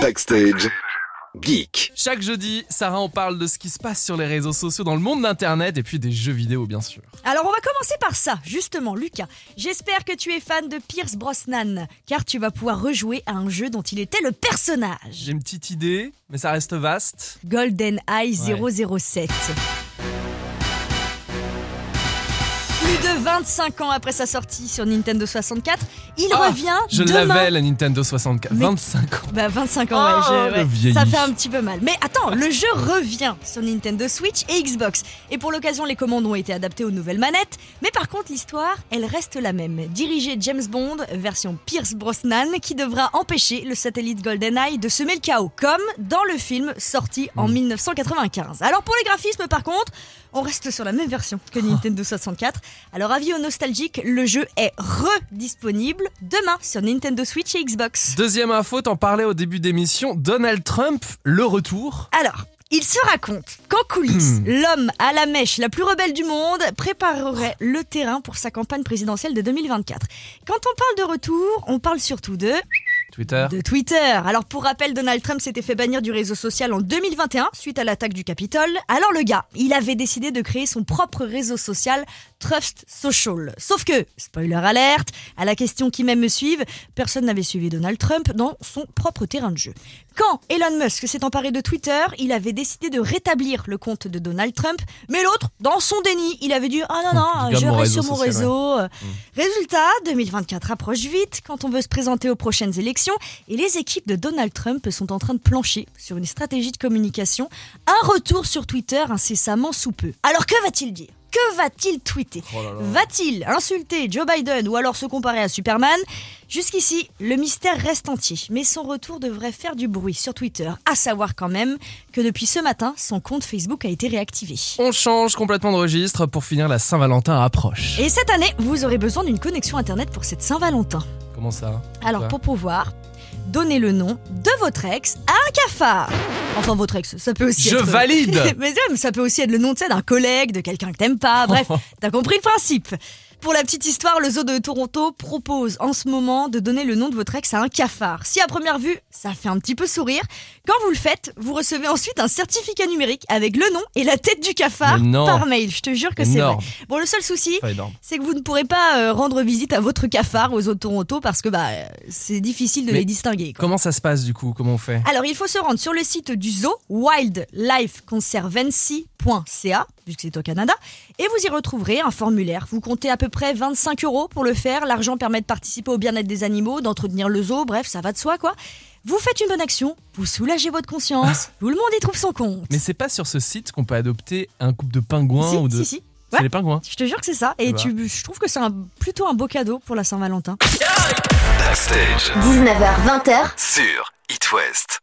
Backstage. Geek. Chaque jeudi, Sarah en parle de ce qui se passe sur les réseaux sociaux dans le monde d'Internet et puis des jeux vidéo bien sûr. Alors on va commencer par ça, justement, Lucas. J'espère que tu es fan de Pierce Brosnan, car tu vas pouvoir rejouer à un jeu dont il était le personnage. J'ai une petite idée, mais ça reste vaste. Golden Eye 007. 25 ans après sa sortie sur Nintendo 64, il Ah, revient Je demain. l'avais la Nintendo 64, Mais- 25 ans. Bah 25 ans, Ah, ouais, je- le ouais. ça fait un petit peu mal. Mais attends, le jeu revient sur Nintendo Switch et Xbox. Et pour l'occasion, les commandes ont été adaptées aux nouvelles manettes. Mais par contre, l'histoire, elle reste la même. Dirigé James Bond, version Pierce Brosnan, qui devra empêcher le satellite GoldenEye de semer le chaos, comme dans le film sorti en Hmm. 1995. Alors pour les graphismes, par contre, on reste sur la même version que Nintendo 64. Alors avis aux nostalgiques, le jeu est redisponible demain sur Nintendo Switch et Xbox. Deuxième info, t'en parlais au début d'émission, Donald Trump, le retour. Alors, il se raconte qu'en coulisses, Hmm. l'homme à la mèche la plus rebelle du monde préparerait le terrain pour sa campagne présidentielle de 2024. Quand on parle de retour, on parle surtout de, Twitter. de Twitter. Alors pour rappel, Donald Trump s'était fait bannir du réseau social en 2021 suite à l'attaque du Capitole. Alors le gars, il avait décidé de créer son propre réseau social, Trust Social. Sauf que, spoiler alerte, à la question qui même me suivent, personne n'avait suivi Donald Trump dans son propre terrain de jeu. Quand Elon Musk s'est emparé de Twitter, il avait décidé de rétablir le compte de Donald Trump, mais l'autre, dans son déni, il avait dit Ah non, non, Je reste réseau sur mon social, réseau. Résultat, 2024 approche vite quand on veut se présenter aux prochaines élections et les équipes de Donald Trump sont en train de plancher sur une stratégie de communication, un retour sur Twitter incessamment sous peu. Alors que va-t-il dire? Que va-t-il tweeter? Oh. Va-t-il insulter Joe Biden ou alors se comparer à Superman? Jusqu'ici, le mystère reste entier, mais son retour devrait faire du bruit sur Twitter, à savoir quand même que depuis ce matin, son compte Facebook a été réactivé. On change complètement de registre pour finir la Saint-Valentin approche. Et cette année, vous aurez besoin d'une connexion Internet pour cette Saint-Valentin. Comment ça Alors pour pouvoir donner le nom de votre ex à un cafard. Enfin votre ex, ça peut aussi Je être... valide mais ça peut aussi être le nom tu sais, d'un collègue, de quelqu'un que t'aimes pas. Bref, t'as compris le principe. Pour la petite histoire, le zoo de Toronto propose en ce moment de donner le nom de votre ex à un cafard. Si à première vue, ça fait un petit peu sourire, quand vous le faites, vous recevez ensuite un certificat numérique avec le nom et la tête du cafard par mail. Je te jure que c'est vrai. Bon, le seul souci, c'est que vous ne pourrez pas euh, rendre visite à votre cafard aux zoo de Toronto parce que bah, c'est difficile de Mais les distinguer. quoi. Comment ça se passe du coup? Comment on fait? Alors, il faut se rendre sur le site du zoo, wildlifeconservancy.ca, vu que c'est au Canada, et vous y retrouverez un formulaire. Vous comptez à peu près 25 euros pour le faire. L'argent permet de participer au bien-être des animaux, d'entretenir le zoo, bref, ça va de soi, quoi. Vous faites une bonne action, vous soulagez votre conscience, tout le monde y trouve son compte. Mais c'est pas sur ce site qu'on peut adopter un couple de pingouins si, ou de. si, si. C'est Ouais. les pingouins. Je te jure que c'est ça, et Bah. tu, je trouve que c'est un, plutôt un beau cadeau pour la Saint-Valentin. Backstage. 19h20h, Sur It West.